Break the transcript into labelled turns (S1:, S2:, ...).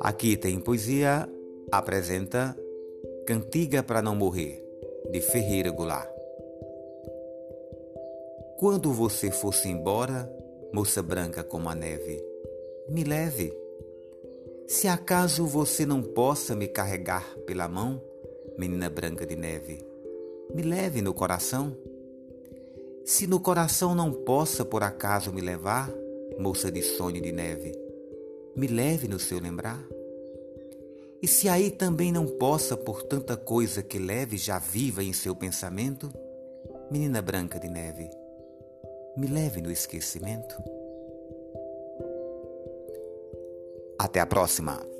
S1: Aqui tem poesia, apresenta Cantiga para não morrer, de Ferreira Goulart. Quando você fosse embora, moça branca como a neve, me leve. Se acaso você não possa me carregar pela mão, menina branca de neve, me leve no coração. Se no coração não possa por acaso me levar, moça de sonho de neve, me leve no seu lembrar. E se aí também não possa, por tanta coisa que leve já viva em seu pensamento, menina branca de neve, me leve no esquecimento. Até a próxima!